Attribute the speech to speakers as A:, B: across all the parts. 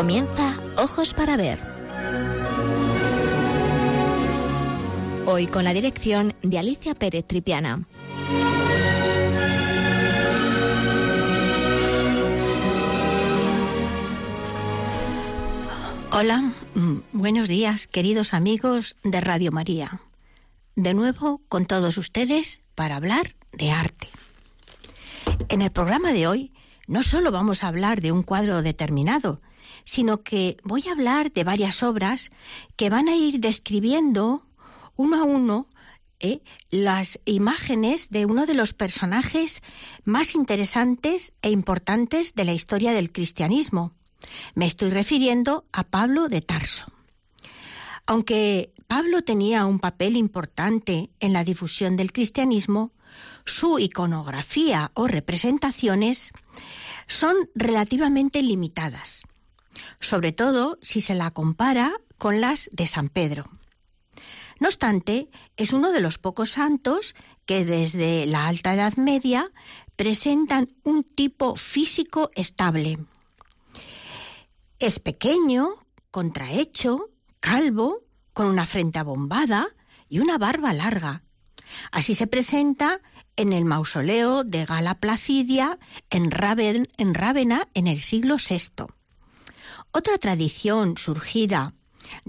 A: Comienza Ojos para Ver. Hoy con la dirección de Alicia Pérez Tripiana.
B: Hola, mm, buenos días queridos amigos de Radio María. De nuevo con todos ustedes para hablar de arte. En el programa de hoy no solo vamos a hablar de un cuadro determinado, sino que voy a hablar de varias obras que van a ir describiendo uno a uno eh, las imágenes de uno de los personajes más interesantes e importantes de la historia del cristianismo. Me estoy refiriendo a Pablo de Tarso. Aunque Pablo tenía un papel importante en la difusión del cristianismo, su iconografía o representaciones son relativamente limitadas, sobre todo si se la compara con las de San Pedro. No obstante, es uno de los pocos santos que desde la Alta Edad Media presentan un tipo físico estable. Es pequeño, contrahecho, calvo, con una frente abombada y una barba larga. Así se presenta en el mausoleo de Gala Placidia en, Rávena en el siglo VI. Otra tradición surgida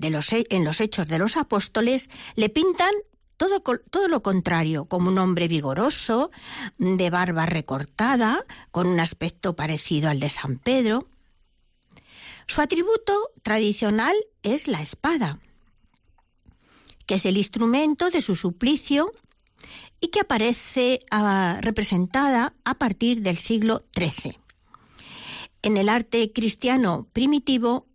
B: en los Hechos de los Apóstoles le pintan todo, todo, lo contrario, como un hombre vigoroso, de barba recortada, con un aspecto parecido al de San Pedro. Su atributo tradicional es la espada, que es el instrumento de su suplicio y que aparece ah, representada a partir del siglo XIII. En el arte cristiano primitivo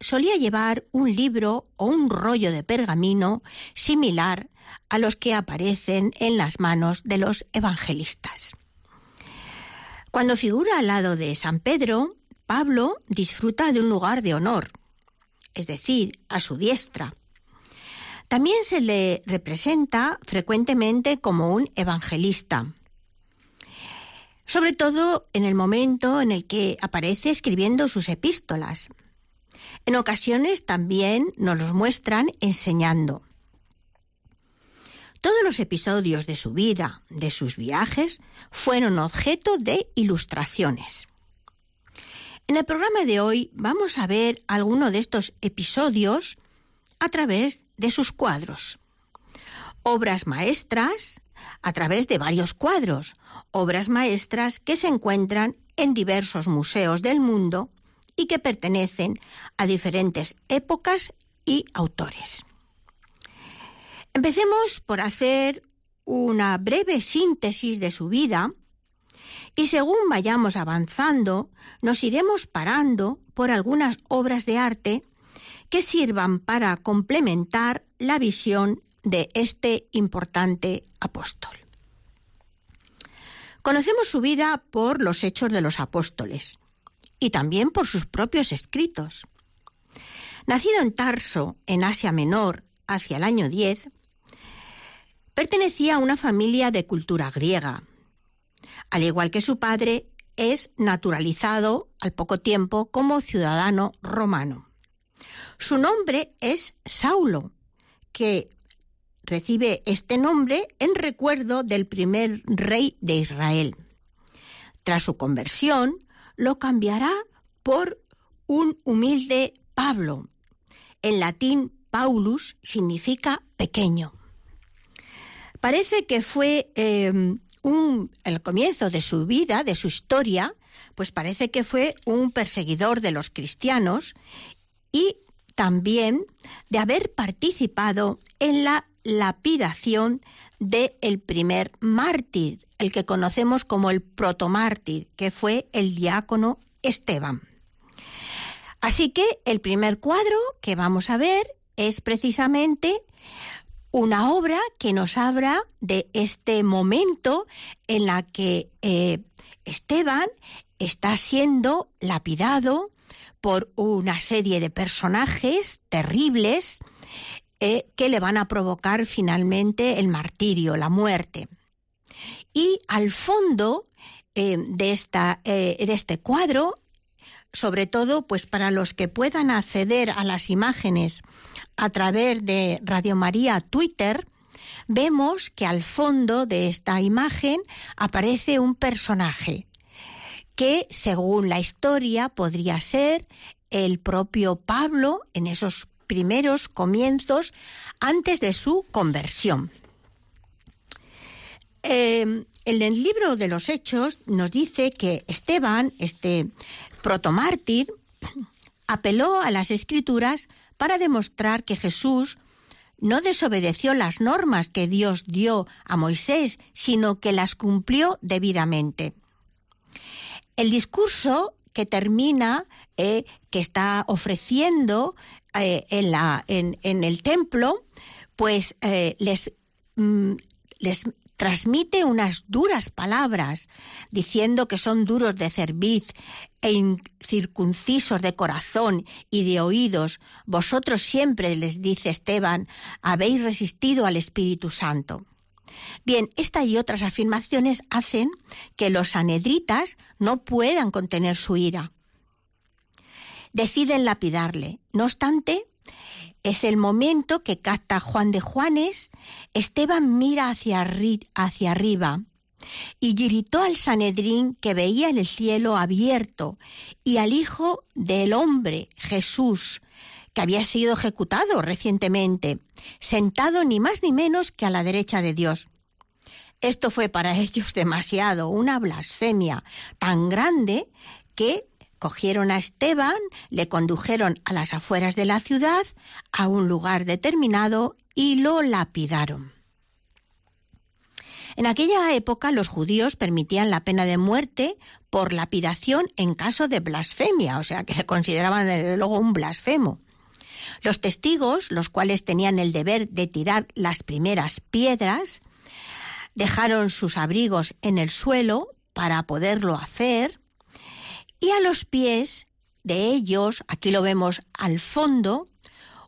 B: solía llevar un libro o un rollo de pergamino similar a los que aparecen en las manos de los evangelistas. Cuando figura al lado de San Pedro, Pablo disfruta de un lugar de honor, es decir, a su diestra, también se le representa frecuentemente como un evangelista, sobre todo en el momento en el que aparece escribiendo sus epístolas. En ocasiones también nos los muestran enseñando. Todos los episodios de su vida, de sus viajes, fueron objeto de ilustraciones. En el programa de hoy vamos a ver algunos de estos episodios a través de sus cuadros. Obras maestras a través de varios cuadros, obras maestras que se encuentran en diversos museos del mundo y que pertenecen a diferentes épocas y autores. Empecemos por hacer una breve síntesis de su vida y según vayamos avanzando nos iremos parando por algunas obras de arte que sirvan para complementar la visión de este importante apóstol. Conocemos su vida por los hechos de los apóstoles y también por sus propios escritos. Nacido en Tarso, en Asia Menor, hacia el año 10, pertenecía a una familia de cultura griega. Al igual que su padre, es naturalizado al poco tiempo como ciudadano romano. Su nombre es Saulo, que recibe este nombre en recuerdo del primer rey de Israel. Tras su conversión, lo cambiará por un humilde Pablo. En latín, Paulus significa pequeño. Parece que fue em, un, el comienzo de su vida, de su historia, pues parece que fue un perseguidor de los cristianos y también de haber participado en la lapidación del el primer mártir, el que conocemos como el protomártir, que fue el diácono Esteban. Así que el primer cuadro que vamos a ver es precisamente una obra que nos habla de este momento en la que eh, Esteban está siendo lapidado por una serie de personajes terribles eh, que le van a provocar finalmente el martirio, la muerte. Y al fondo eh, de, esta, eh, de este cuadro sobre todo pues para los que puedan acceder a las imágenes a través de Radio María Twitter, vemos que al fondo de esta imagen aparece un personaje que, según la historia, podría ser el propio Pablo en esos primeros comienzos antes de su conversión. Em, en el libro de los Hechos nos dice que Esteban, este protomártir, apeló a las escrituras para demostrar que Jesús no desobedeció las normas que Dios dio a Moisés, sino que las cumplió debidamente. El discurso que termina, eh, que está ofreciendo eh, en, la, en, el templo, pues eh, les, mm, les transmite unas duras palabras, diciendo que son duros de cerviz e incircuncisos de corazón y de oídos. Vosotros siempre, les dice Esteban, habéis resistido al Espíritu Santo. Bien, esta y otras afirmaciones hacen que los anedritas no puedan contener su ira. Deciden lapidarle. No obstante, es el momento que capta Juan de Juanes. Esteban mira hacia, hacia arriba y gritó al Sanedrín que veía el cielo abierto y al Hijo del Hombre, Jesús, que había sido ejecutado recientemente, sentado ni más ni menos que a la derecha de Dios. Esto fue para ellos demasiado, una blasfemia tan grande que cogieron a Esteban, le condujeron a las afueras de la ciudad, a un lugar determinado, y lo lapidaron. En aquella época los judíos permitían la pena de muerte por lapidación en caso de blasfemia, o sea que se consideraban desde luego un blasfemo. Los testigos, los cuales tenían el deber de tirar las primeras piedras, dejaron sus abrigos en el suelo para poderlo hacer, y a los pies de ellos, aquí lo vemos al fondo,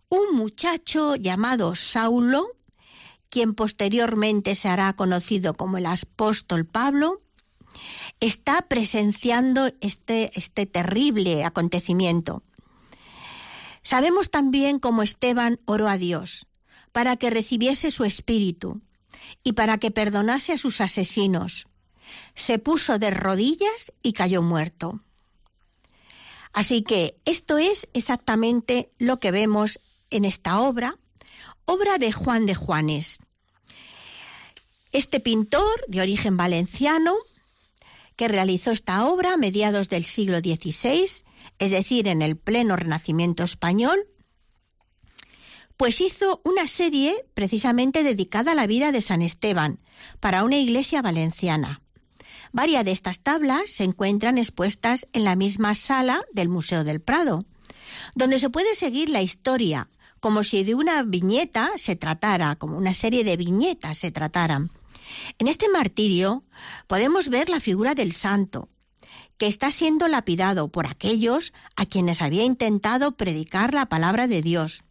B: un muchacho llamado Saulo, quien posteriormente se hará conocido como el apóstol Pablo, está presenciando este, este terrible acontecimiento. Sabemos también cómo Esteban oró a Dios para que recibiese su espíritu y para que perdonase a sus asesinos. Se puso de rodillas y cayó muerto. Así que esto es exactamente lo que vemos en esta obra, obra de Juan de Juanes. Este pintor de origen valenciano, que realizó esta obra a mediados del siglo XVI, es decir, en el pleno Renacimiento español, pues hizo una serie precisamente dedicada a la vida de San Esteban para una iglesia valenciana. Varias de estas tablas se encuentran expuestas en la misma sala del Museo del Prado, donde se puede seguir la historia como si de una viñeta se tratara, como una serie de viñetas se trataran. En este martirio podemos ver la figura del santo, que está siendo lapidado por aquellos a quienes había intentado predicar la palabra de Dios.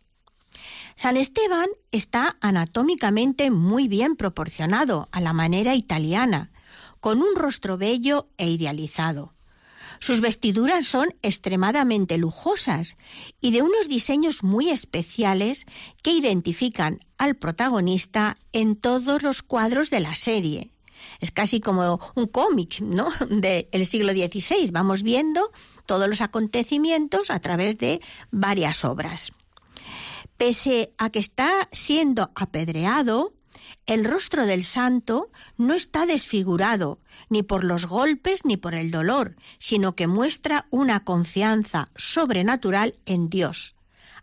B: San Esteban está anatómicamente muy bien proporcionado a la manera italiana, con un rostro bello e idealizado. Sus vestiduras son extremadamente lujosas y de unos diseños muy especiales que identifican al protagonista en todos los cuadros de la serie. Es casi como un cómic, ¿no? Del siglo XVI. Vamos viendo todos los acontecimientos a través de varias obras. Pese a que está siendo apedreado, el rostro del santo no está desfigurado ni por los golpes ni por el dolor, sino que muestra una confianza sobrenatural en Dios,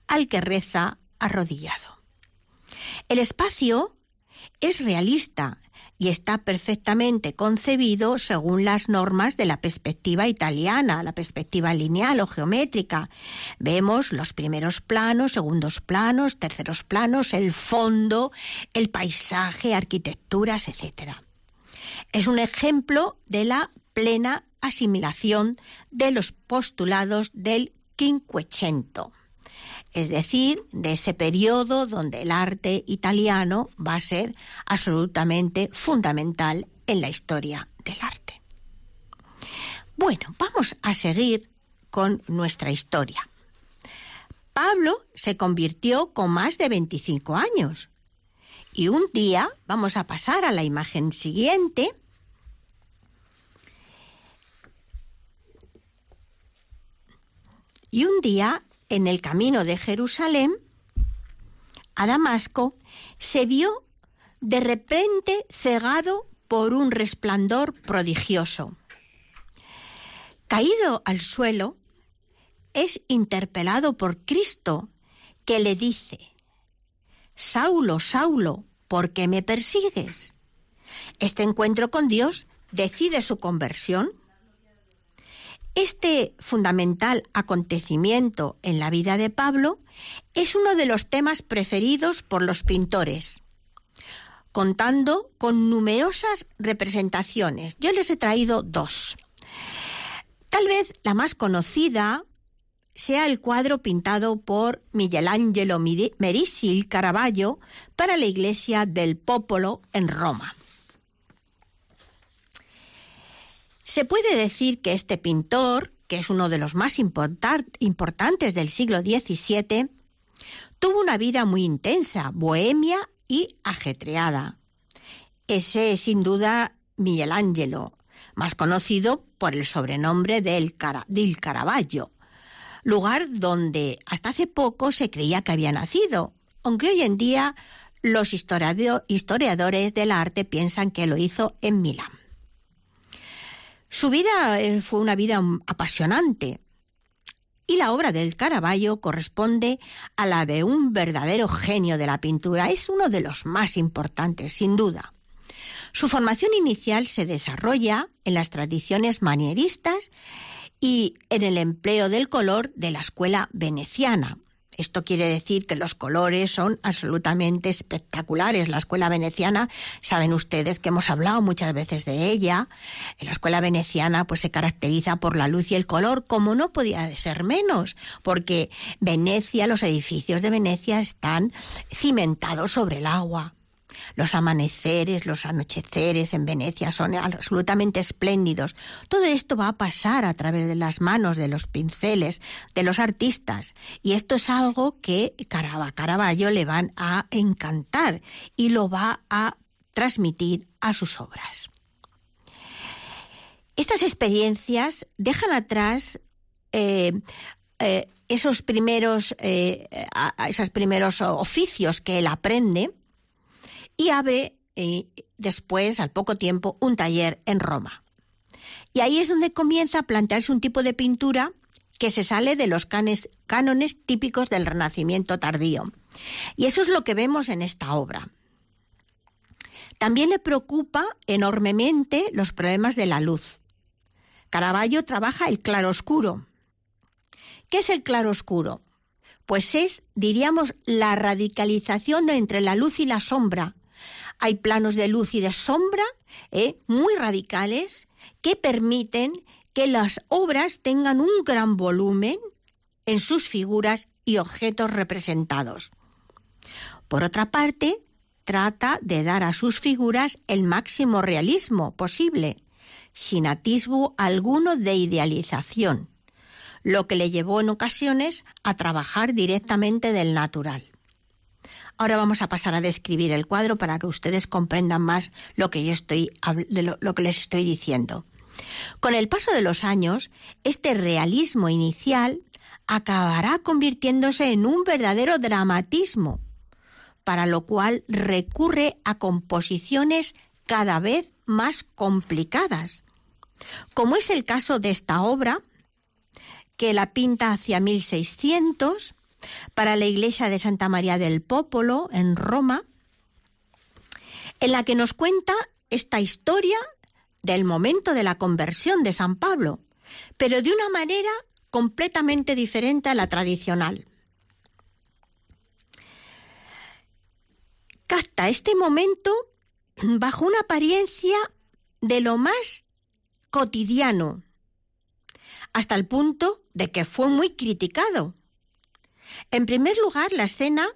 B: al que reza arrodillado. El espacio es realista y está perfectamente concebido según las normas de la perspectiva italiana, la perspectiva lineal o geométrica. Vemos los primeros planos, segundos planos, terceros planos, el fondo, el paisaje, arquitecturas, etc. Es un ejemplo de la plena asimilación de los postulados del Quinquecento es decir, de ese periodo donde el arte italiano va a ser absolutamente fundamental en la historia del arte. Bueno, vamos a seguir con nuestra historia. Pablo se convirtió con más de 25 años. Y un día, vamos a pasar a la imagen siguiente, y un día, en el camino de Jerusalén a Damasco, se vio de repente cegado por un resplandor prodigioso. Caído al suelo, es interpelado por Cristo, que le dice, Saulo, Saulo, ¿por qué me persigues? Este encuentro con Dios decide su conversión. Este fundamental acontecimiento en la vida de Pablo es uno de los temas preferidos por los pintores, contando con numerosas representaciones. Yo les he traído dos. Tal vez la más conocida sea el cuadro pintado por Michelangelo Merisi Caravaggio para la iglesia del Popolo en Roma. Se puede decir que este pintor, que es uno de los más importantes del siglo XVII, tuvo una vida muy intensa, bohemia y ajetreada. Ese es sin duda Michelangelo, más conocido por el sobrenombre del, del Caravaggio, lugar donde hasta hace poco se creía que había nacido, aunque hoy en día los historiadores del arte piensan que lo hizo en Milán. Su vida eh, fue una vida apasionante y la obra del Caravaggio corresponde a la de un verdadero genio de la pintura. Es uno de los más importantes, sin duda. Su formación inicial se desarrolla en las tradiciones manieristas y en el empleo del color de la escuela veneciana. Esto quiere decir que los colores son absolutamente espectaculares. La escuela veneciana, saben ustedes que hemos hablado muchas veces de ella. La escuela veneciana pues se caracteriza por la luz y el color, como no podía ser menos, porque Venecia, los edificios de Venecia están cimentados sobre el agua. Los amaneceres, los anocheceres en Venecia son absolutamente espléndidos. Todo esto va a pasar a través de las manos, de los pinceles, de los artistas. Y esto es algo que Caravaggio le van a encantar y lo va a transmitir a sus obras. Estas experiencias dejan atrás eh, eh, esos primeros, eh, esos primeros oficios que él aprende y abre eh, después, al poco tiempo, un taller en Roma. Y ahí es donde comienza a plantearse un tipo de pintura que se sale de los cánones típicos del Renacimiento tardío. Y eso es lo que vemos en esta obra. También le preocupa enormemente los problemas de la luz. Caravaggio trabaja el claroscuro. ¿Qué es el claroscuro? Pues es, diríamos, la radicalización entre la luz y la sombra, hay planos de luz y de sombra ¿eh? muy radicales que permiten que las obras tengan un gran volumen en sus figuras y objetos representados. Por otra parte, trata de dar a sus figuras el máximo realismo posible, sin atisbo alguno de idealización, lo que le llevó en ocasiones a trabajar directamente del natural. Ahora vamos a pasar a describir el cuadro para que ustedes comprendan más lo que yo estoy lo, que les estoy diciendo. Con el paso de los años, este realismo inicial acabará convirtiéndose en un verdadero dramatismo, para lo cual recurre a composiciones cada vez más complicadas, como es el caso de esta obra, que la pinta hacia 1600 para la iglesia de Santa María del Popolo en Roma, en la que nos cuenta esta historia del momento de la conversión de San Pablo, pero de una manera completamente diferente a la tradicional. Capta este momento bajo una apariencia de lo más cotidiano, hasta el punto de que fue muy criticado en primer lugar, la escena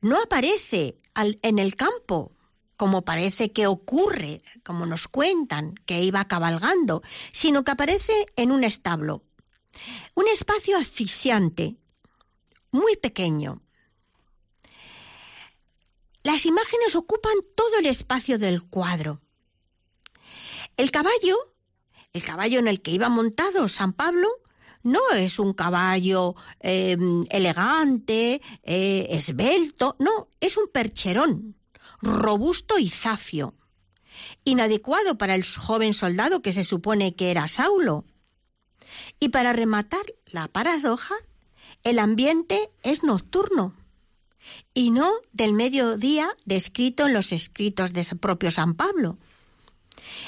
B: no aparece en el campo, como parece que ocurre, como nos cuentan, que iba cabalgando, sino que aparece en un establo. Un espacio asfixiante, muy pequeño. Las imágenes ocupan todo el espacio del cuadro. El caballo, el caballo en el que iba montado San Pablo, no es un caballo em, elegante, eh, esbelto, no, es un percherón, robusto y zafio, inadecuado para el joven soldado que se supone que era Saulo. Y para rematar la paradoja, el ambiente es nocturno y no del mediodía descrito en los escritos de propio San Pablo.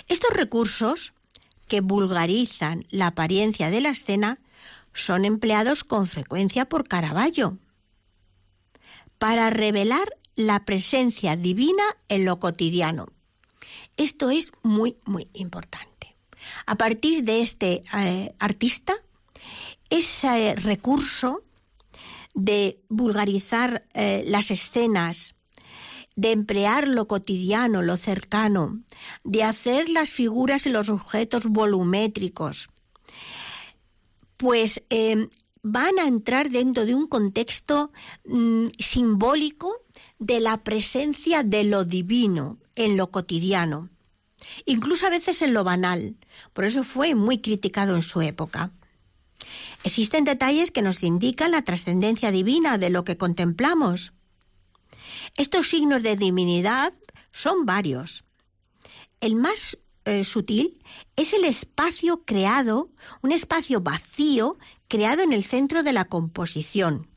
B: Estos recursos que vulgarizan la apariencia de la escena son empleados con frecuencia por Caravaggio para revelar la presencia divina en lo cotidiano. Esto es muy, muy importante. A partir de este eh, artista, ese recurso de vulgarizar eh, las escenas de emplear lo cotidiano, lo cercano, de hacer las figuras y los objetos volumétricos, pues em, van a entrar dentro de un contexto mm, simbólico de la presencia de lo divino en lo cotidiano, incluso a veces en lo banal. Por eso fue muy criticado en su época. Existen detalles que nos indican la trascendencia divina de lo que contemplamos. Estos signos de divinidad son varios. El más eh, sutil es el espacio creado, un espacio vacío creado en el centro de la composición.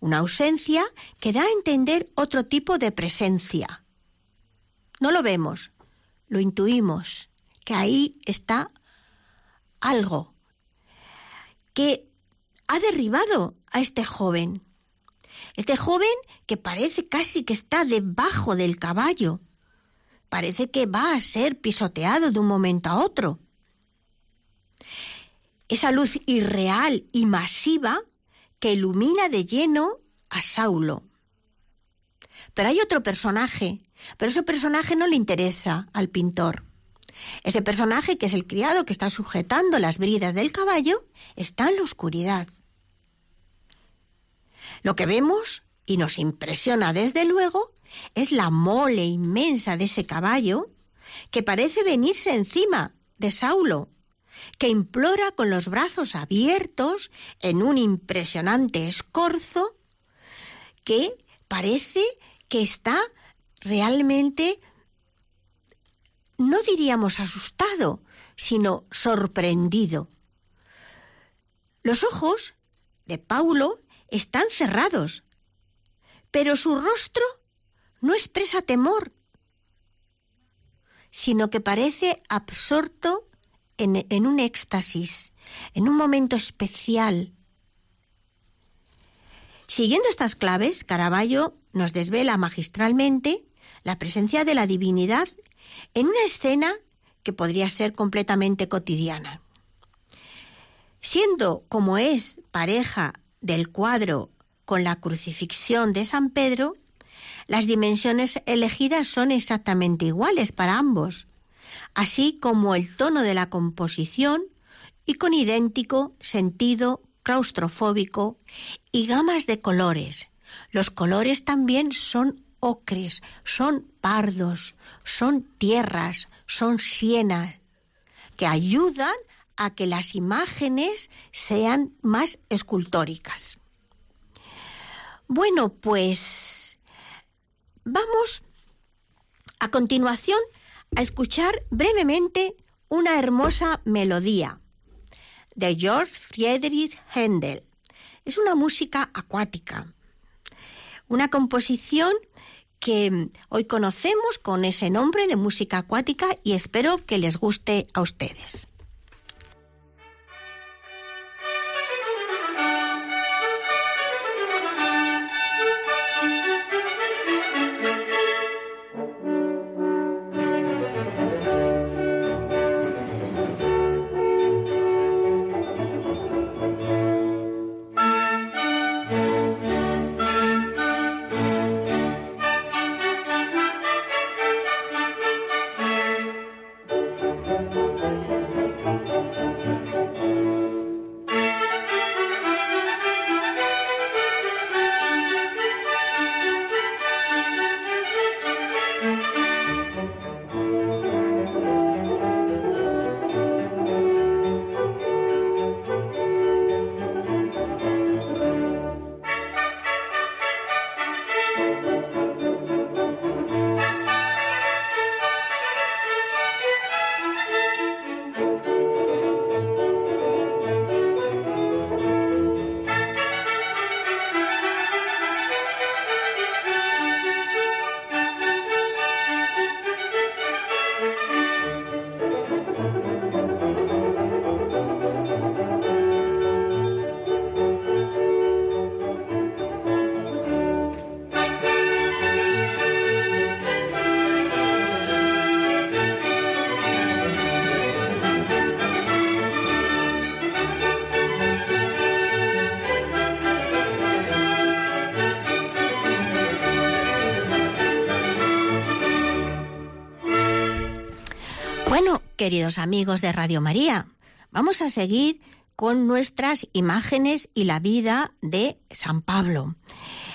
B: Una ausencia que da a entender otro tipo de presencia. No lo vemos, lo intuimos, que ahí está algo que ha derribado a este joven. Este joven que parece casi que está debajo del caballo. Parece que va a ser pisoteado de un momento a otro. Esa luz irreal y masiva que ilumina de lleno a Saulo. Pero hay otro personaje, pero ese personaje no le interesa al pintor. Ese personaje, que es el criado que está sujetando las bridas del caballo, está en la oscuridad. Lo que vemos y nos impresiona desde luego es la mole inmensa de ese caballo que parece venirse encima de Saulo, que implora con los brazos abiertos en un impresionante escorzo que parece que está realmente, no diríamos asustado, sino sorprendido. Los ojos de Paulo están cerrados, pero su rostro no expresa temor, sino que parece absorto en, en, un éxtasis, en un momento especial. Siguiendo estas claves, Caravaggio nos desvela magistralmente la presencia de la divinidad en una escena que podría ser completamente cotidiana. Siendo como es pareja del cuadro con la crucifixión de San Pedro, las dimensiones elegidas son exactamente iguales para ambos, así como el tono de la composición y con idéntico sentido claustrofóbico y gamas de colores. Los colores también son ocres, son pardos, son tierras, son sienas, que ayudan a que las imágenes sean más escultóricas. Bueno, pues vamos a continuación a escuchar brevemente una hermosa melodía de George Friedrich Händel. Es una música acuática, una composición que hoy conocemos con ese nombre de música acuática y espero que les guste a ustedes. Queridos amigos de Radio María, vamos a seguir con nuestras imágenes y la vida de San Pablo.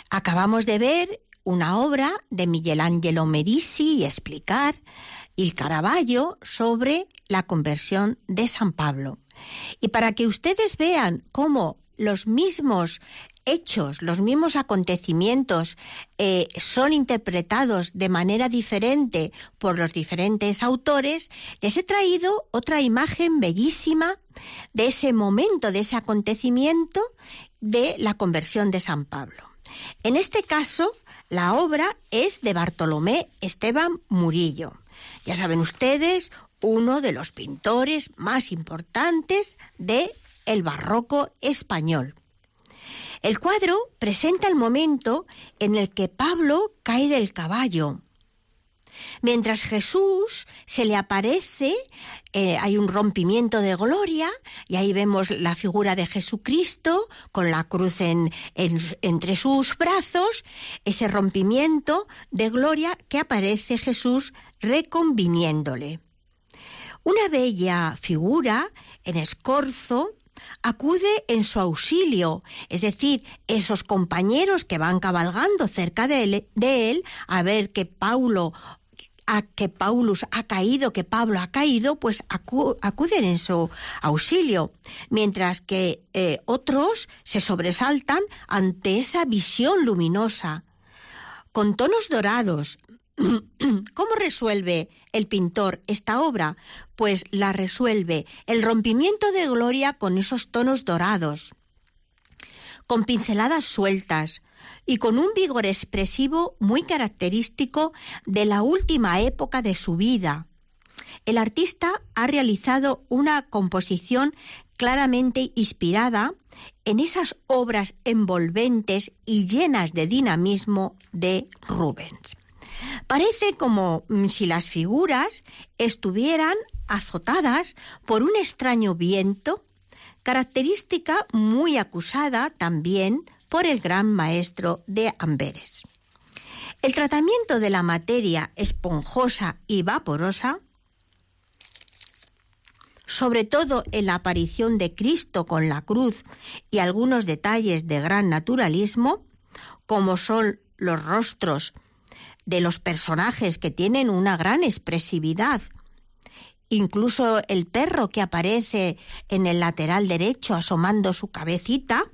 B: Acabamos de ver una obra de Michelangelo Merisi y explicar el Caravaggio sobre la conversión de San Pablo. Y para que ustedes vean cómo los mismos hechos, los mismos acontecimientos eh, son interpretados de manera diferente por los diferentes autores, les he traído otra imagen bellísima de ese momento, de ese acontecimiento de la conversión de San Pablo. En este caso, la obra es de Bartolomé Esteban Murillo. Ya saben ustedes, uno de los pintores más importantes de el barroco español. El cuadro presenta el momento en el que Pablo cae del caballo. Mientras Jesús se le aparece, eh, hay un rompimiento de gloria y ahí vemos la figura de Jesucristo con la cruz entre sus brazos, ese rompimiento de gloria que aparece Jesús reconviniéndole. Una bella figura en escorzo acude en su auxilio, es decir, esos compañeros que van cabalgando cerca de él, a ver que Paulo a que Paulus ha caído, que Pablo ha caído, pues acuden en su auxilio, mientras que eh, otros se sobresaltan ante esa visión luminosa. Con tonos dorados, ¿Cómo resuelve el pintor esta obra? Pues la resuelve el rompimiento de gloria con esos tonos dorados, con pinceladas sueltas y con un vigor expresivo muy característico de la última época de su vida. El artista ha realizado una composición claramente inspirada en esas obras envolventes y llenas de dinamismo de Rubens. Parece como mm, si las figuras estuvieran azotadas por un extraño viento, característica muy acusada también por el gran maestro de Amberes. El tratamiento de la materia esponjosa y vaporosa, sobre todo en la aparición de Cristo con la cruz y algunos detalles de gran naturalismo, como son los rostros de los personajes que tienen una gran expresividad. Incluso el perro que aparece en el lateral derecho asomando su cabecita,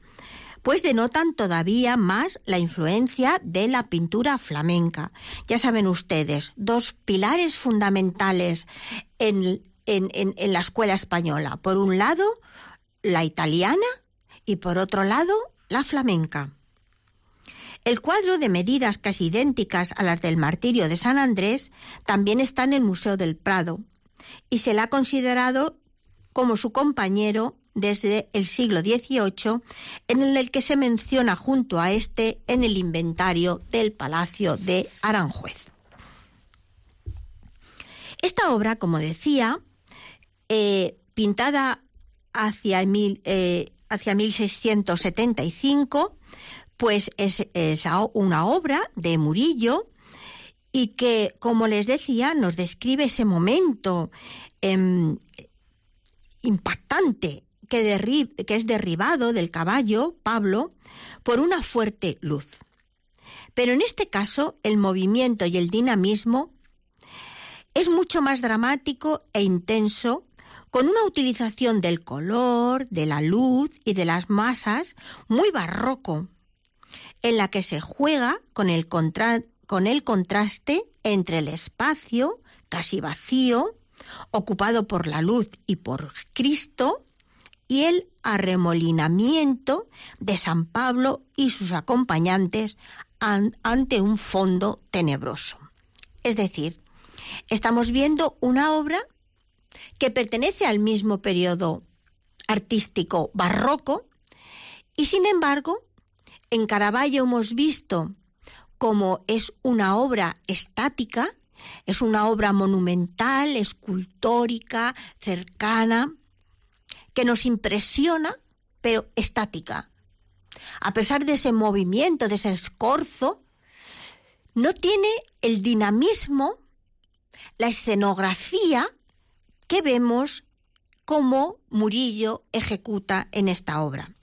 B: pues denotan todavía más la influencia de la pintura flamenca. Ya saben ustedes, dos pilares fundamentales en, en la escuela española. Por un lado, la italiana y por otro lado, la flamenca. El cuadro de medidas casi idénticas a las del martirio de San Andrés también está en el Museo del Prado y se le ha considerado como su compañero desde el siglo XVIII, en el que se menciona junto a este en el inventario del Palacio de Aranjuez. Esta obra, como decía, eh, pintada hacia, mil, eh, hacia 1675, pues es, una obra de Murillo y que, como les decía, nos describe ese momento em, impactante que, que es derribado del caballo, Pablo, por una fuerte luz. Pero en este caso, el movimiento y el dinamismo es mucho más dramático e intenso, con una utilización del color, de la luz y de las masas muy barroco, en la que se juega con el, con el contraste entre el espacio casi vacío, ocupado por la luz y por Cristo, y el arremolinamiento de San Pablo y sus acompañantes ante un fondo tenebroso. Es decir, estamos viendo una obra que pertenece al mismo periodo artístico barroco y sin embargo en Caravaggio hemos visto cómo es una obra estática, es una obra monumental, escultórica, cercana, que nos impresiona, pero estática. A pesar de ese movimiento, de ese escorzo, no tiene el dinamismo, la escenografía ¿qué vemos cómo Murillo ejecuta en esta obra?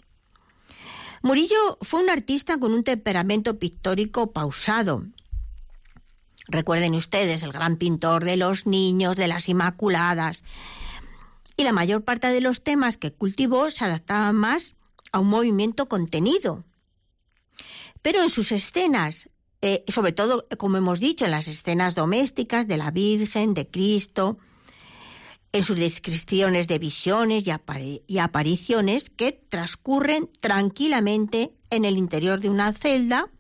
B: Murillo fue un artista con un temperamento pictórico pausado. Recuerden ustedes, el gran pintor de los niños, de las Inmaculadas. Y la mayor parte de los temas que cultivó se adaptaban más a un movimiento contenido. Pero en sus escenas, eh, sobre todo, como hemos dicho, en las escenas domésticas de la Virgen, de Cristo, en sus descripciones de visiones y, apariciones que transcurren tranquilamente en el interior de una celda,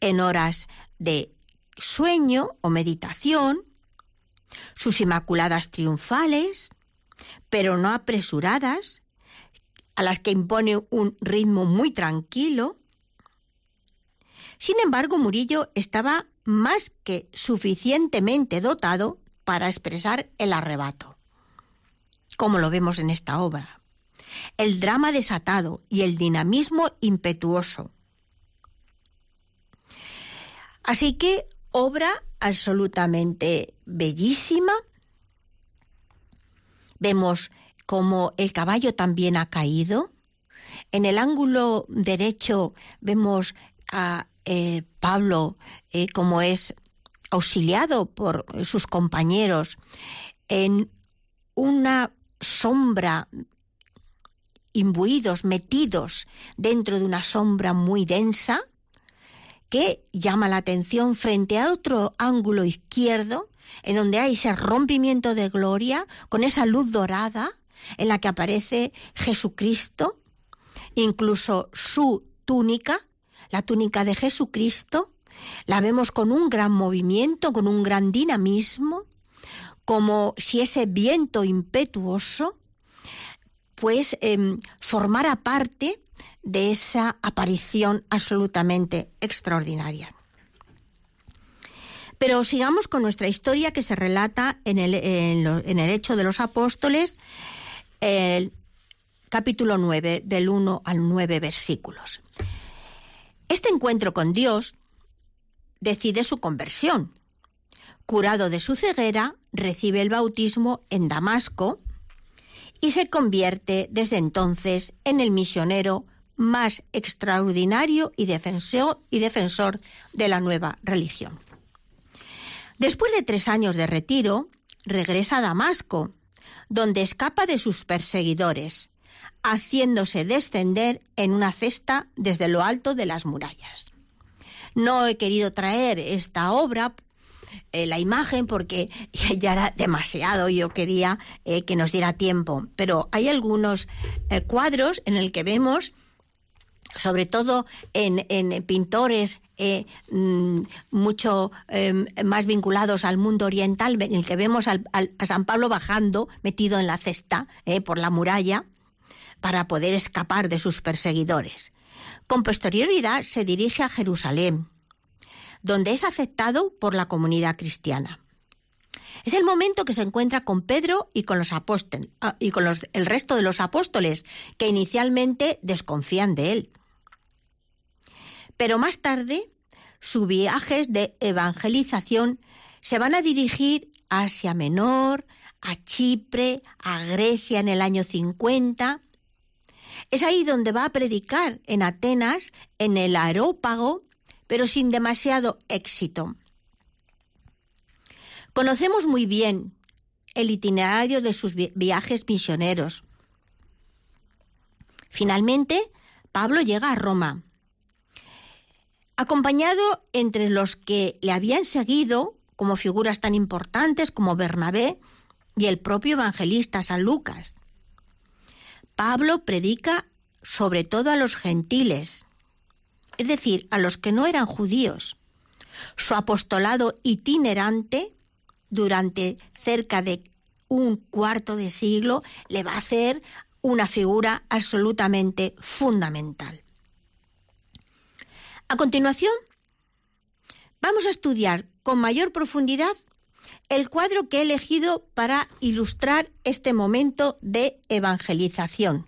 B: en horas de sueño o meditación, sus inmaculadas triunfales, pero no apresuradas, a las que impone un ritmo muy tranquilo. Sin embargo, Murillo estaba más que suficientemente dotado para expresar el arrebato, como lo vemos en esta obra, el drama desatado y el dinamismo impetuoso. Así que obra absolutamente bellísima. Vemos como el caballo también ha caído. En el ángulo derecho vemos a eh, Pablo eh, como es auxiliado por sus compañeros en una sombra imbuidos, metidos dentro de una sombra muy densa que llama la atención frente a otro ángulo izquierdo en donde hay ese rompimiento de gloria con esa luz dorada en la que aparece Jesucristo, incluso su túnica, la túnica de Jesucristo, la vemos con un gran movimiento, con un gran dinamismo, como si ese viento impetuoso pues em, formara parte de esa aparición absolutamente extraordinaria. Pero sigamos con nuestra historia que se relata en el, en el Hecho de los Apóstoles, el capítulo 9, del 1 al 9 versículos. Este encuentro con Dios decide su conversión. Curado de su ceguera, recibe el bautismo en Damasco y se convierte desde entonces en el misionero más extraordinario y defensor, de la nueva religión. Después de tres años de retiro, regresa a Damasco, donde escapa de sus perseguidores, haciéndose descender en una cesta desde lo alto de las murallas. No he querido traer esta obra, eh, la imagen, porque ya era demasiado, yo quería eh, que nos diera tiempo, pero hay algunos eh, cuadros en el que vemos sobre todo en, pintores mm, mucho más vinculados al mundo oriental, en el que vemos a San Pablo bajando, metido en la cesta por la muralla, para poder escapar de sus perseguidores. Con posterioridad se dirige a Jerusalén, donde es aceptado por la comunidad cristiana. Es el momento que se encuentra con Pedro y con los apóstoles ah, y con el resto de los apóstoles que inicialmente desconfían de él. Pero más tarde, sus viajes de evangelización se van a dirigir a Asia Menor, a Chipre, a Grecia en el año 50 es ahí donde va a predicar en Atenas, en el aerópago, pero sin demasiado éxito. Conocemos muy bien el itinerario de sus viajes misioneros. Finalmente, Pablo llega a Roma. Acompañado entre los que le habían seguido, como figuras tan importantes como Bernabé y el propio evangelista San Lucas. Pablo predica sobre todo a los gentiles, es decir, a los que no eran judíos. Su apostolado itinerante durante cerca de un cuarto de siglo le va a hacer una figura absolutamente fundamental. A continuación, vamos a estudiar con mayor profundidad el cuadro que he elegido para ilustrar este momento de evangelización.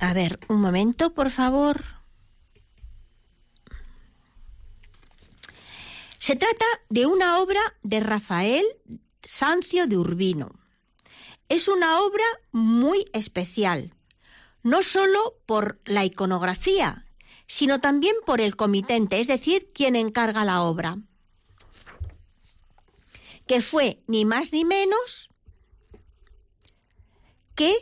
B: A ver, un momento, por favor. Se trata de una obra de Rafael Sancio de Urbino. Es una obra muy especial, no solo por la iconografía, sino también por el comitente, es decir, quien encarga la obra, que fue ni más ni menos que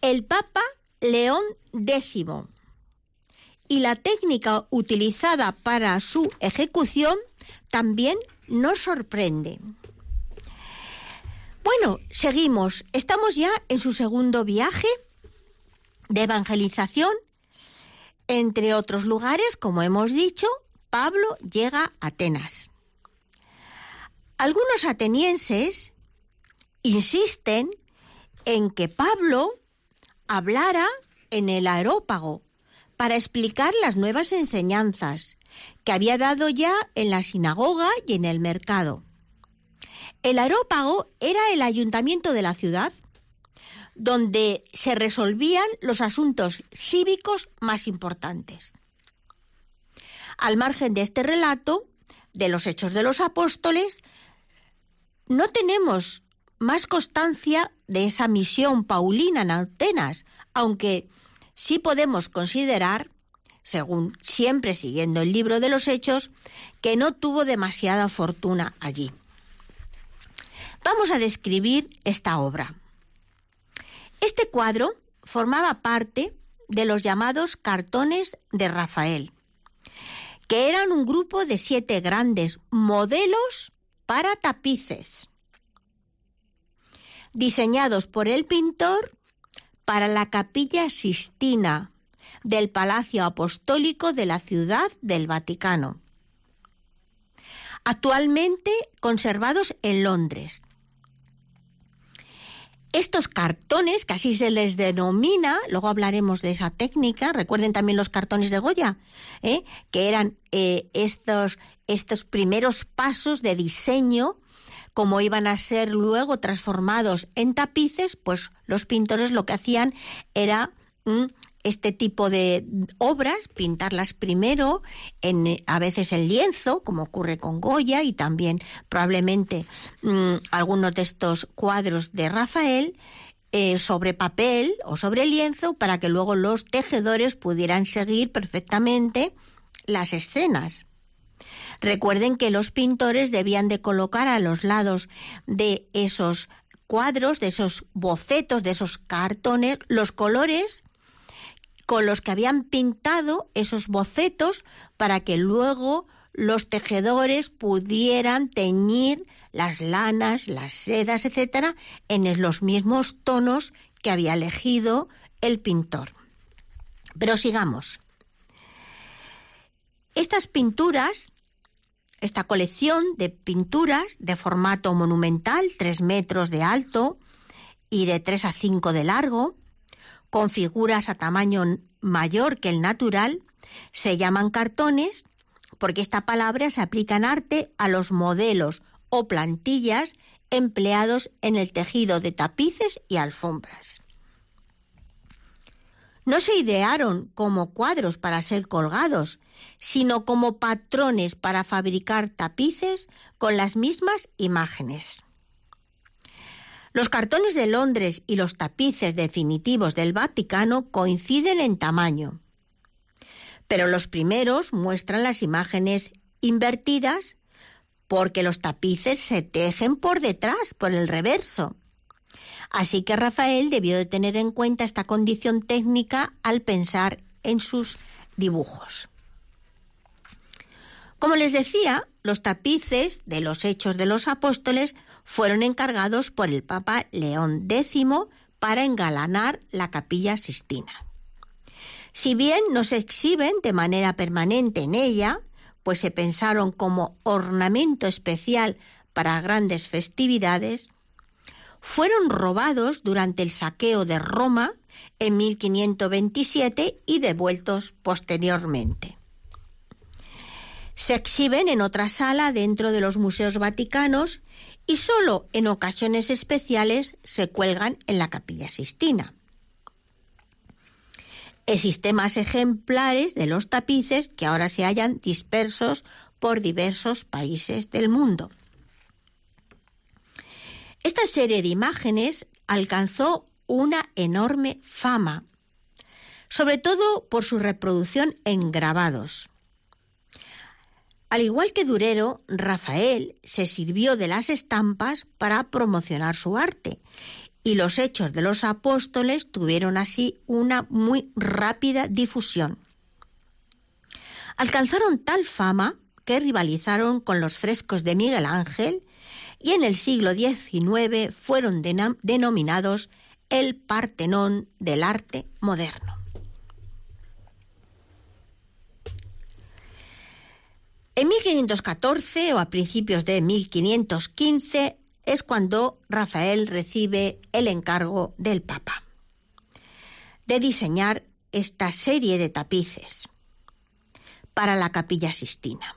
B: el Papa León X. Y la técnica utilizada para su ejecución también nos sorprende. Bueno, seguimos. Estamos ya en su segundo viaje de evangelización. Entre otros lugares, como hemos dicho, Pablo llega a Atenas. Algunos atenienses insisten en que Pablo hablara en el aerópago para explicar las nuevas enseñanzas que había dado ya en la sinagoga y en el mercado. El aerópago era el ayuntamiento de la ciudad, donde se resolvían los asuntos cívicos más importantes. Al margen de este relato de los hechos de los apóstoles, no tenemos más constancia de esa misión paulina en Atenas, aunque sí podemos considerar, según siempre siguiendo el libro de los hechos, que no tuvo demasiada fortuna allí. Vamos a describir esta obra. Este cuadro formaba parte de los llamados cartones de Rafael, que eran un grupo de siete grandes modelos para tapices, diseñados por el pintor para la capilla Sistina del Palacio Apostólico de la Ciudad del Vaticano, actualmente conservados en Londres. Estos cartones, que así se les denomina, luego hablaremos de esa técnica, recuerden también los cartones de Goya, ¿eh? que eran eh, estos, estos primeros pasos de diseño, como iban a ser luego transformados en tapices, pues los pintores lo que hacían era mm, este tipo de obras, pintarlas primero, en, a veces en lienzo, como ocurre con Goya, y también probablemente mm, algunos de estos cuadros de Rafael, eh, sobre papel o sobre lienzo, para que luego los tejedores pudieran seguir perfectamente las escenas. Recuerden que los pintores debían de colocar a los lados de esos cuadros, de esos bocetos, de esos cartones, los colores con los que habían pintado esos bocetos para que luego los tejedores pudieran teñir las lanas, las sedas, etcétera, en los mismos tonos que había elegido el pintor. Pero sigamos. Estas pinturas, esta colección de pinturas de formato monumental, tres metros de alto y de 3 a 5 de largo, con figuras a tamaño mayor que el natural, se llaman cartones porque esta palabra se aplica en arte a los modelos o plantillas empleados en el tejido de tapices y alfombras. No se idearon como cuadros para ser colgados, sino como patrones para fabricar tapices con las mismas imágenes. Los cartones de Londres y los tapices definitivos del Vaticano coinciden en tamaño, pero los primeros muestran las imágenes invertidas porque los tapices se tejen por detrás, por el reverso. Así que Rafael debió de tener en cuenta esta condición técnica al pensar en sus dibujos. Como les decía, los tapices de los Hechos de los Apóstoles fueron encargados por el Papa León X para engalanar la capilla Sistina. Si bien no se exhiben de manera permanente en ella, pues se pensaron como ornamento especial para grandes festividades, fueron robados durante el saqueo de Roma en 1527 y devueltos posteriormente. Se exhiben en otra sala dentro de los museos vaticanos y solo en ocasiones especiales se cuelgan en la capilla Sistina. Existen más ejemplares de los tapices que ahora se hallan dispersos por diversos países del mundo. Esta serie de imágenes alcanzó una enorme fama, sobre todo por su reproducción en grabados. Al igual que Durero, Rafael se sirvió de las estampas para promocionar su arte y los hechos de los apóstoles tuvieron así una muy rápida difusión. Alcanzaron tal fama que rivalizaron con los frescos de Miguel Ángel y en el siglo XIX fueron denominados el Partenón del arte moderno. En 1514 o a principios de 1515 es cuando Rafael recibe el encargo del Papa de diseñar esta serie de tapices para la capilla Sistina.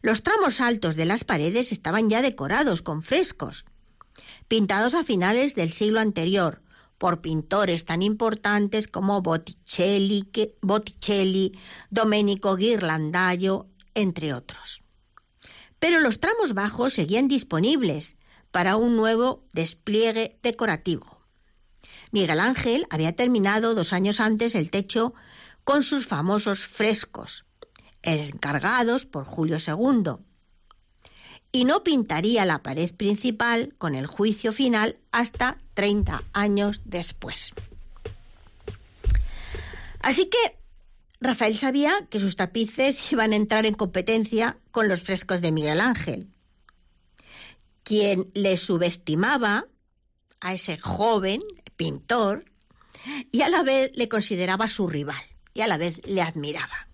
B: Los tramos altos de las paredes estaban ya decorados con frescos, pintados a finales del siglo anterior por pintores tan importantes como Botticelli, Botticelli Domenico Ghirlandaio entre otros. Pero los tramos bajos seguían disponibles para un nuevo despliegue decorativo. Miguel Ángel había terminado dos años antes el techo con sus famosos frescos, encargados por Julio II, y no pintaría la pared principal con el juicio final hasta 30 años después. Así que Rafael sabía que sus tapices iban a entrar en competencia con los frescos de Miguel Ángel, quien le subestimaba a ese joven pintor y a la vez le consideraba su rival y a la vez le admiraba.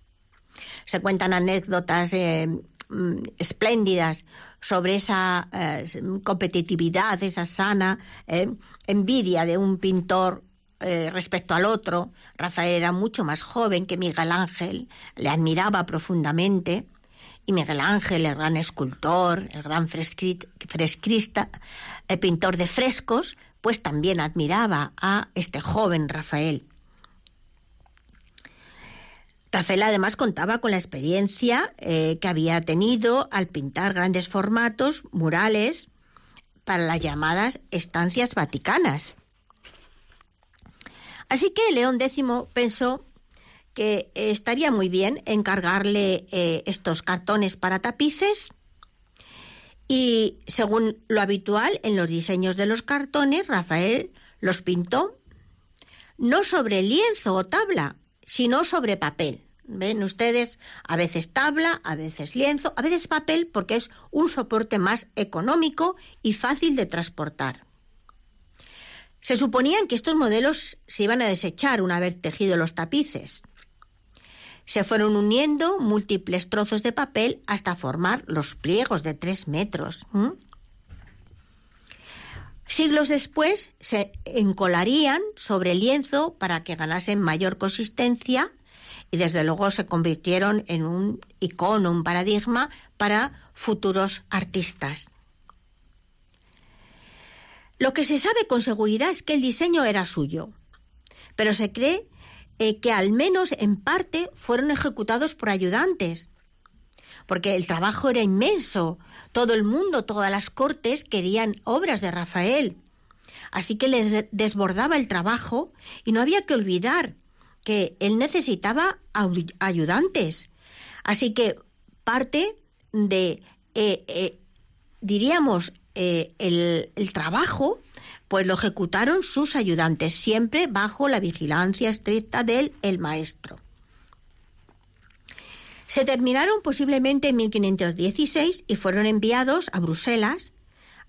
B: Se cuentan anécdotas eh, mm, espléndidas sobre esa eh, competitividad, esa sana eh, envidia de un pintor eh, respecto al otro, Rafael era mucho más joven que Miguel Ángel, le admiraba profundamente, y Miguel Ángel, el gran escultor, el gran fresquista, el pintor de frescos, pues también admiraba a este joven Rafael. Rafael además contaba con la experiencia eh, que había tenido al pintar grandes formatos, murales, para las llamadas estancias vaticanas. Así que León X pensó que estaría muy bien encargarle eh, estos cartones para tapices y según lo habitual en los diseños de los cartones, Rafael los pintó no sobre lienzo o tabla, sino sobre papel. Ven ustedes, a veces tabla, a veces lienzo, a veces papel, porque es un soporte más económico y fácil de transportar. Se suponían que estos modelos se iban a desechar una vez tejido los tapices. Se fueron uniendo múltiples trozos de papel hasta formar los pliegos de tres metros. Siglos después se encolarían sobre el lienzo para que ganasen mayor consistencia y desde luego se convirtieron en un icono, un paradigma para futuros artistas. Lo que se sabe con seguridad es que el diseño era suyo, pero se cree eh, que al menos en parte fueron ejecutados por ayudantes, porque el trabajo era inmenso. Todo el mundo, todas las cortes querían obras de Rafael. Así que les desbordaba el trabajo y no había que olvidar que él necesitaba ayudantes. Así que parte de, eh, eh, diríamos, eh, el, trabajo, pues lo ejecutaron sus ayudantes, siempre bajo la vigilancia estricta del el maestro. Se terminaron posiblemente en 1516 y fueron enviados a Bruselas,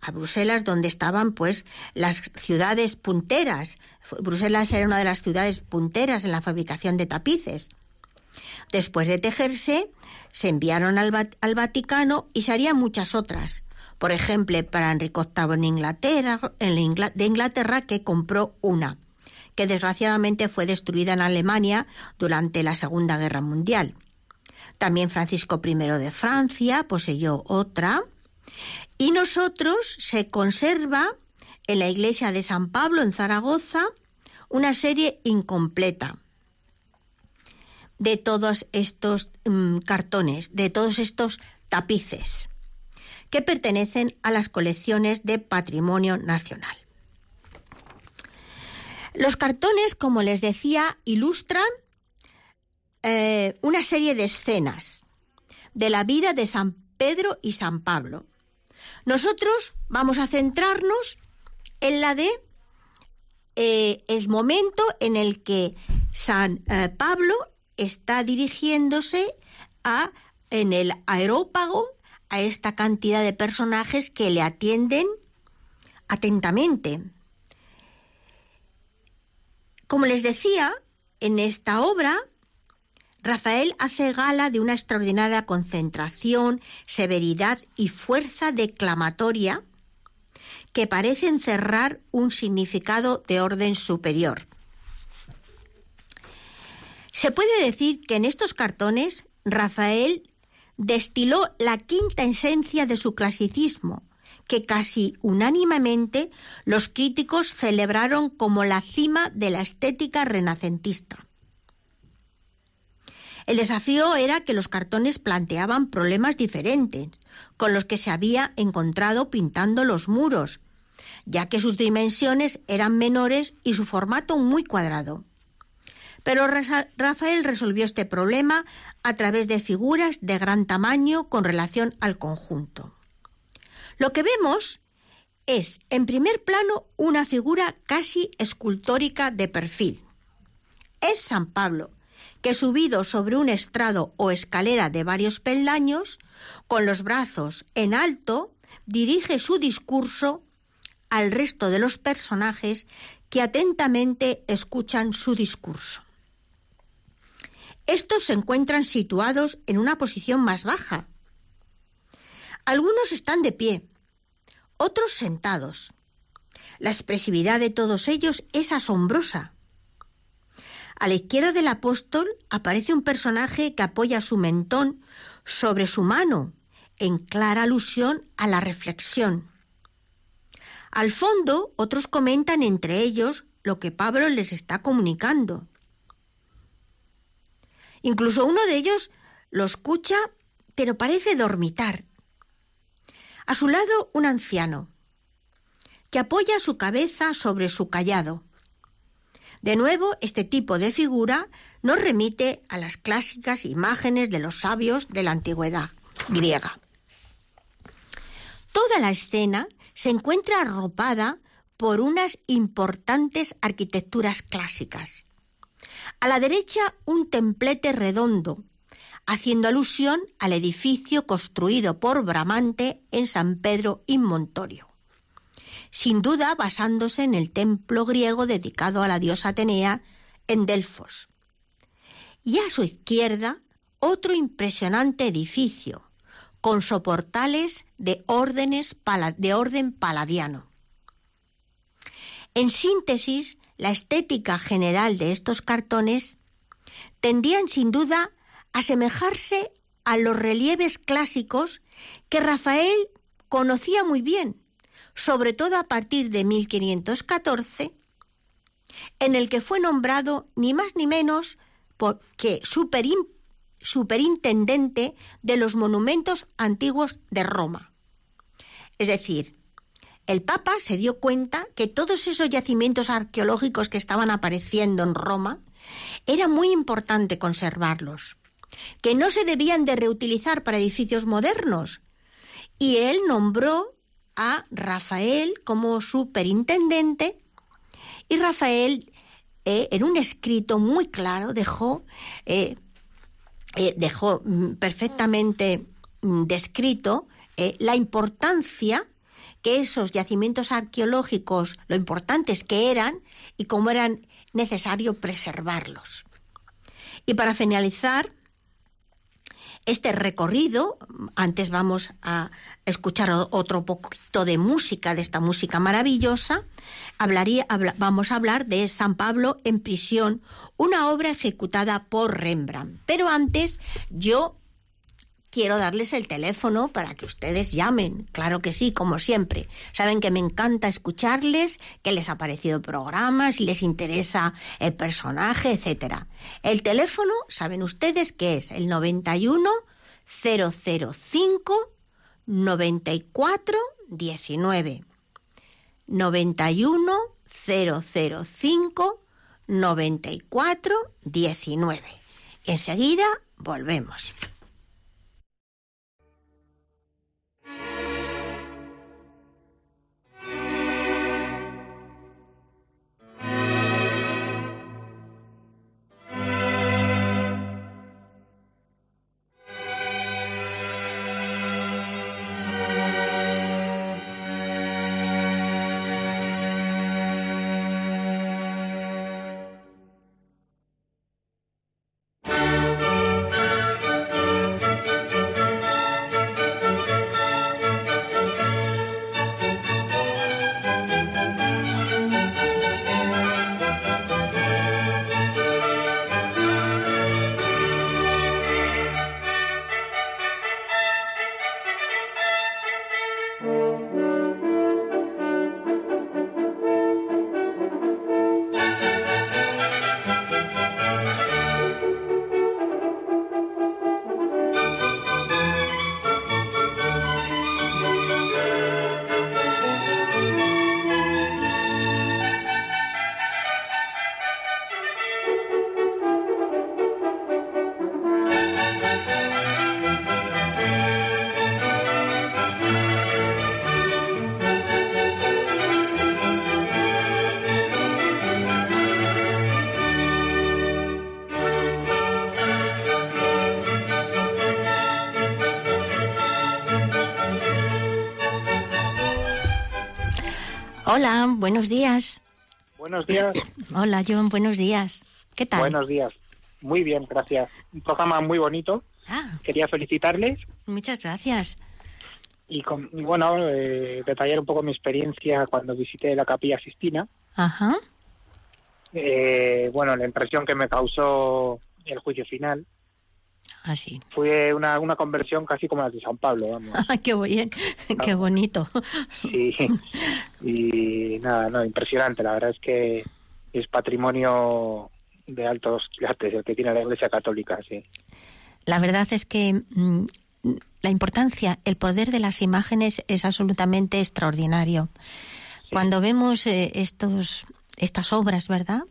B: a Bruselas donde estaban pues las ciudades punteras. Bruselas era una de las ciudades punteras en la fabricación de tapices. Después de tejerse, se enviaron al, al Vaticano y se harían muchas otras por ejemplo, para Enrique VIII en Inglaterra, de Inglaterra, que compró una, que desgraciadamente fue destruida en Alemania durante la Segunda Guerra Mundial. También Francisco I de Francia poseyó otra. Y nosotros se conserva en la iglesia de San Pablo en Zaragoza una serie incompleta. de todos estos mm, cartones, de todos estos tapices, que pertenecen a las colecciones de Patrimonio Nacional. Los cartones, como les decía, ilustran eh, una serie de escenas de la vida de San Pedro y San Pablo. Nosotros vamos a centrarnos en la de eh, el momento en el que San eh, Pablo está dirigiéndose a en el aerópago a esta cantidad de personajes que le atienden atentamente. Como les decía, en esta obra Rafael hace gala de una extraordinaria concentración, severidad y fuerza declamatoria que parece encerrar un significado de orden superior. Se puede decir que en estos cartones Rafael destiló la quinta esencia de su clasicismo, que casi unánimemente los críticos celebraron como la cima de la estética renacentista. El desafío era que los cartones planteaban problemas diferentes con los que se había encontrado pintando los muros, ya que sus dimensiones eran menores y su formato muy cuadrado. Pero Rafael resolvió este problema a través de figuras de gran tamaño con relación al conjunto. Lo que vemos es, en primer plano, una figura casi escultórica de perfil. Es San Pablo, que subido sobre un estrado o escalera de varios peldaños, con los brazos en alto, dirige su discurso al resto de los personajes que atentamente escuchan su discurso. Estos se encuentran situados en una posición más baja. Algunos están de pie, otros sentados. La expresividad de todos ellos es asombrosa. A la izquierda del apóstol aparece un personaje que apoya su mentón sobre su mano, en clara alusión a la reflexión. Al fondo, otros comentan entre ellos lo que Pablo les está comunicando. Incluso uno de ellos lo escucha, pero parece dormitar. A su lado, un anciano, que apoya su cabeza sobre su callado. De nuevo, este tipo de figura nos remite a las clásicas imágenes de los sabios de la antigüedad griega. Toda la escena se encuentra arropada por unas importantes arquitecturas clásicas. A la derecha un templete redondo, haciendo alusión al edificio construido por Bramante en San Pedro in Montorio sin duda basándose en el templo griego dedicado a la diosa Atenea en Delfos. Y a su izquierda, otro impresionante edificio, con soportales de, órdenes de orden paladiano. En síntesis, la estética general de estos cartones tendían sin duda a asemejarse a los relieves clásicos que Rafael conocía muy bien sobre todo a partir de 1514, en el que fue nombrado ni más ni menos que superintendente de los monumentos antiguos de Roma. Es decir, el Papa se dio cuenta que todos esos yacimientos arqueológicos que estaban apareciendo en Roma era muy importante conservarlos, que no se debían de reutilizar para edificios modernos. Y él nombró a Rafael como superintendente y Rafael eh, en un escrito muy claro dejó, eh, eh, dejó mm, perfectamente mm, descrito la importancia que esos yacimientos arqueológicos, lo importantes que eran y cómo eran necesario preservarlos. Y para finalizar, este recorrido. Antes vamos a escuchar otro poquito de música, de esta música maravillosa. Vamos a hablar de San Pablo en prisión, una obra ejecutada por Rembrandt. Pero antes yo quiero darles el teléfono para que ustedes llamen. Claro que sí, como siempre. Saben que me encanta escucharles, que les ha parecido el programa, si les interesa el personaje, etcétera. El teléfono, saben ustedes que es el 91 005 94 19. 91 005 94 19. Enseguida volvemos. Hola, buenos días.
C: Buenos días.
B: Hola, John, buenos días. ¿Qué tal?
C: Buenos días. Muy bien, gracias. Un programa muy bonito.
B: Ah,
C: Quería felicitarles
B: muchas gracias.
C: y, con- y bueno, eh, detallar un poco mi experiencia cuando visité la Capilla Sistina.
B: Ajá.
C: Eh, bueno, la impresión que me causó el juicio final
B: Así.
C: fue una, una conversión casi como la de San Pablo, vamos.
B: qué bien, qué bonito.
C: Sí. Y nada, no, impresionante. La verdad es que es patrimonio de altos quilates el que tiene la Iglesia Católica, sí.
B: La verdad es que mm, la importancia, el poder de las imágenes es absolutamente extraordinario. Cuando vemos eh, estos, estas obras, ¿verdad?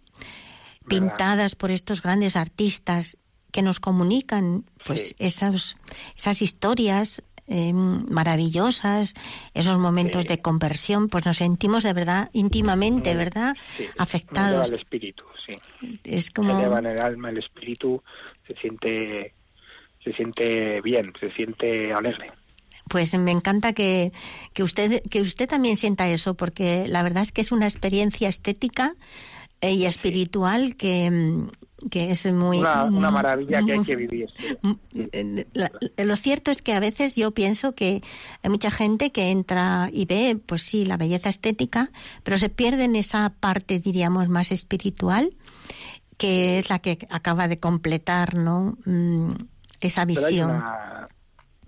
B: Pintadas por estos grandes artistas que nos comunican, pues
C: Sí.
B: esas, esas historias eh, maravillosas, esos momentos
C: Sí.
B: de conversión, pues nos sentimos de verdad íntimamente, ¿verdad?
C: Sí,
B: Afectados.
C: El espíritu, sí.
B: Es
C: Se
B: como
C: eleva en el alma, el espíritu, se siente, se siente bien, se siente alegre.
B: Pues me encanta que, que usted que usted también sienta eso, porque la verdad es que es una experiencia estética y espiritual que, mm, que es muy
C: Una, una maravilla que hay que vivir.
B: mm, la- lo cierto es que a veces yo pienso que hay mucha gente que entra y ve, pues sí, la belleza estética, pero se pierde en esa parte, diríamos, más espiritual, que es la que acaba de completar, ¿no? Mm, esa visión,
C: una,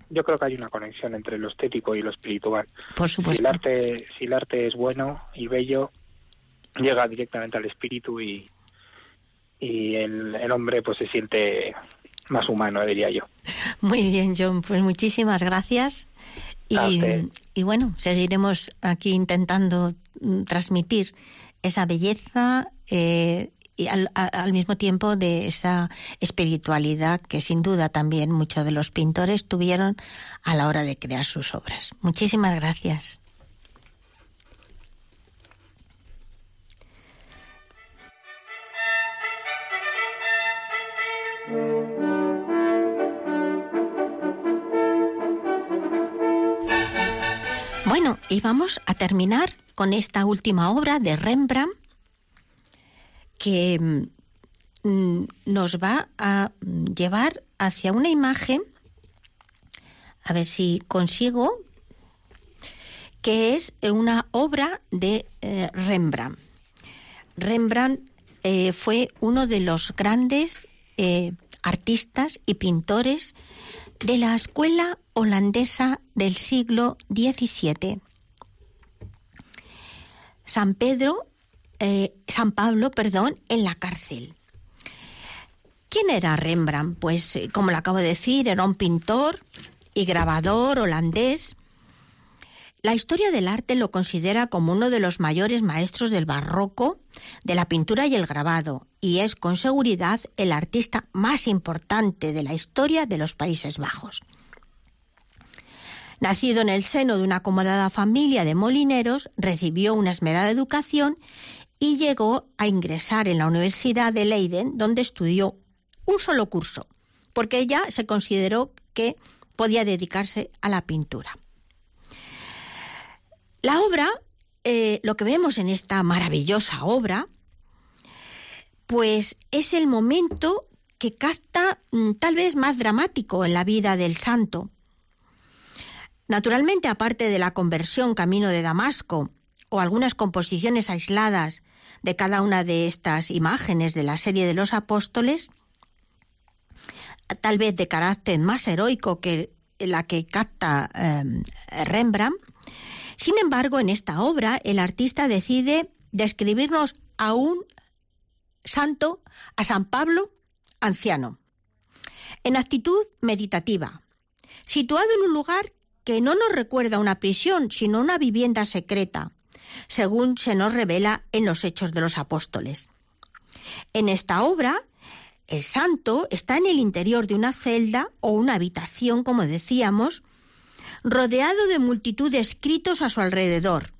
C: yo creo que hay una conexión entre lo estético y lo espiritual.
B: por
C: Si
B: supuesto.
C: el arte, si el arte es bueno y bello, llega directamente al espíritu y, y el, el hombre pues se siente más humano, diría yo.
B: Muy bien, John, pues muchísimas gracias. Y, y bueno, seguiremos aquí intentando transmitir esa belleza eh, y al, a- al mismo tiempo de esa espiritualidad que sin duda también muchos de los pintores tuvieron a la hora de crear sus obras. Muchísimas gracias. Bueno, y vamos a terminar con esta última obra de Rembrandt que mm, nos va a mm, llevar hacia una imagen, a ver si consigo, que es una obra de eh, Rembrandt. Rembrandt eh, fue uno de los grandes eh, artistas y pintores de la escuela holandesa del siglo XVII. San Pedro, eh, San Pablo, perdón, en la cárcel. ¿Quién era Rembrandt? Pues, eh, como lo acabo de decir, era un pintor y grabador holandés. La historia del arte lo considera como uno de los mayores maestros del barroco, de la pintura y el grabado, y es con seguridad el artista más importante de la historia de los Países Bajos. Nacido en el seno de una acomodada familia de molineros, recibió una esmerada educación y llegó a ingresar en la Universidad de Leiden, donde estudió un solo curso, porque ella se consideró que podía dedicarse a la pintura. La obra, eh, lo que vemos en esta maravillosa obra, pues es el momento que capta mm, tal vez más dramático en la vida del santo. Naturalmente, aparte de la conversión camino de Damasco o algunas composiciones aisladas de cada una de estas imágenes de la serie de los apóstoles, tal vez de carácter más heroico que la que capta em, Rembrandt. Sin embargo, en esta obra el artista decide describirnos a un santo, a San Pablo, anciano, en actitud meditativa, situado en un lugar que no nos recuerda una prisión, sino una vivienda secreta, según se nos revela en los Hechos de los Apóstoles. En esta obra, el santo está en el interior de una celda o una habitación, como decíamos, rodeado de multitud de escritos a su alrededor,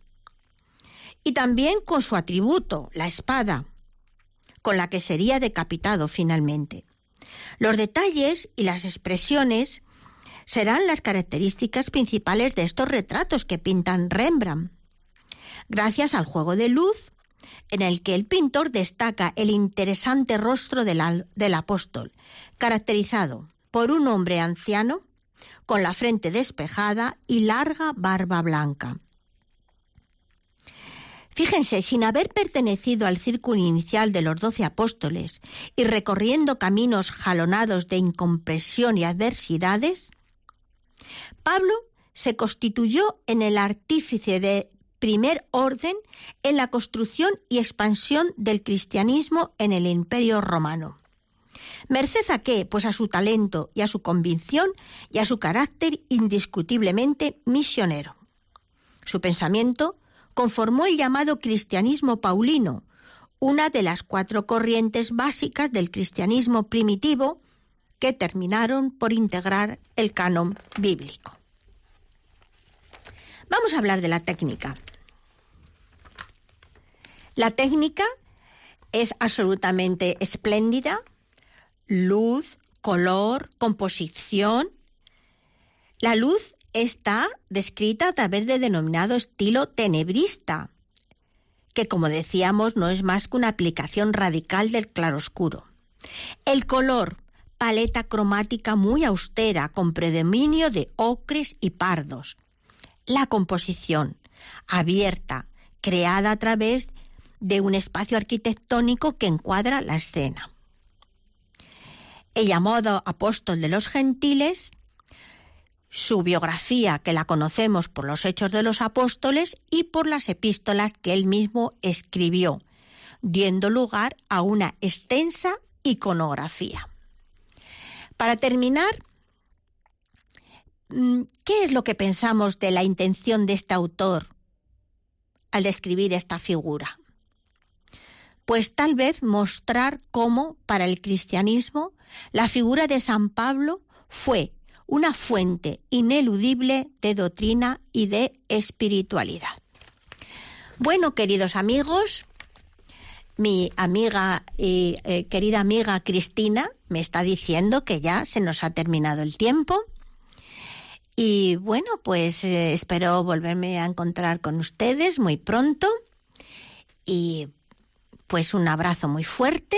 B: y también con su atributo, la espada, con la que sería decapitado finalmente. Los detalles y las expresiones serán las características principales de estos retratos que pintan Rembrandt. Gracias al juego de luz, en el que el pintor destaca el interesante rostro del, del apóstol, caracterizado por un hombre anciano, con la frente despejada y larga barba blanca. Fíjense, sin haber pertenecido al círculo inicial de los doce apóstoles y recorriendo caminos jalonados de incompresión y adversidades, Pablo se constituyó en el artífice de primer orden en la construcción y expansión del cristianismo en el imperio romano. ¿Merced a qué? Pues a su talento y a su convicción y a su carácter indiscutiblemente misionero. Su pensamiento conformó el llamado cristianismo paulino, una de las cuatro corrientes básicas del cristianismo primitivo que terminaron por integrar el canon bíblico. Vamos a hablar de la técnica. La técnica es absolutamente espléndida, luz, color, composición. La luz está descrita a través del denominado estilo tenebrista, que como decíamos no es más que una aplicación radical del claroscuro. El color, paleta cromática muy austera, con predominio de ocres y pardos. La composición, abierta, creada a través de un espacio arquitectónico que encuadra la escena. El llamado apóstol de los gentiles su biografía, que la conocemos por los Hechos de los Apóstoles y por las epístolas que él mismo escribió, dando lugar a una extensa iconografía. Para terminar, mm, ¿qué es lo que pensamos de la intención de este autor al describir esta figura? Pues tal vez mostrar cómo, para el cristianismo, la figura de San Pablo fue una fuente ineludible de doctrina y de espiritualidad. Bueno, queridos amigos, mi amiga y eh, querida amiga Cristina me está diciendo que ya se nos ha terminado el tiempo. Y bueno, pues eh, espero volverme a encontrar con ustedes muy pronto. Y pues un abrazo muy fuerte